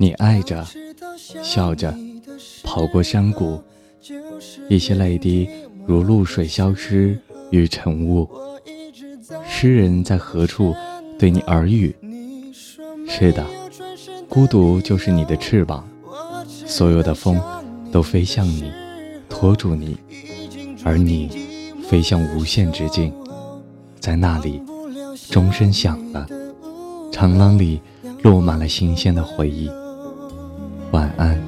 你爱着，笑着，跑过山谷，一些泪滴如露水消失于晨雾。诗人在何处对你耳语？是的，孤独就是你的翅膀，所有的风都飞向你，拖住你，而你飞向无限之境，在那里，钟声响了，长廊里落满了新鲜的回忆。晚安。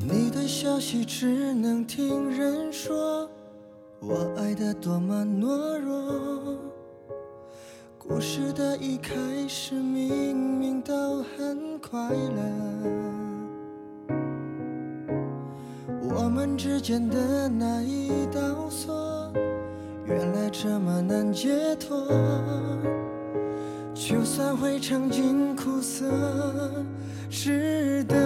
你的消息只能听人说，我爱的多么懦弱。故事的一开始明明都很快乐，我们之间的那一道。这么难解脱，就算会尝尽苦涩，值得。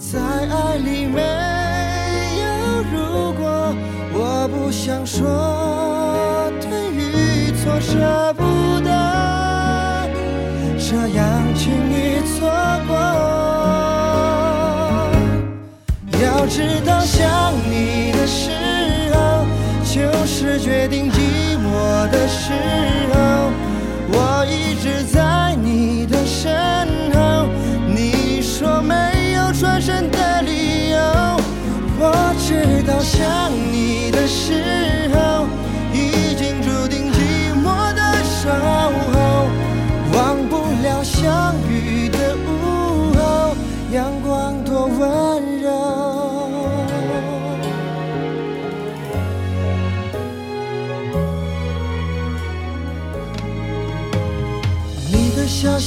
在爱里没有如果，我不想说对与错，舍不得这样轻易错过。要知道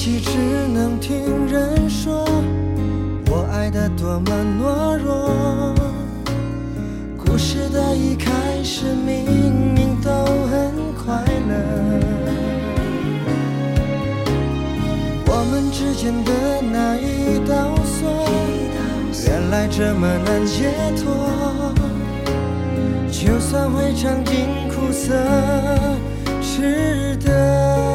消息只能听人说，我爱的多么懦弱。故事的一开始明明都很快乐，我们之间的那一道锁，原来这么难解脱。就算会尝尽苦涩，值得。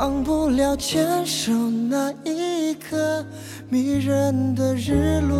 忘不了牵手那一刻迷人的日落。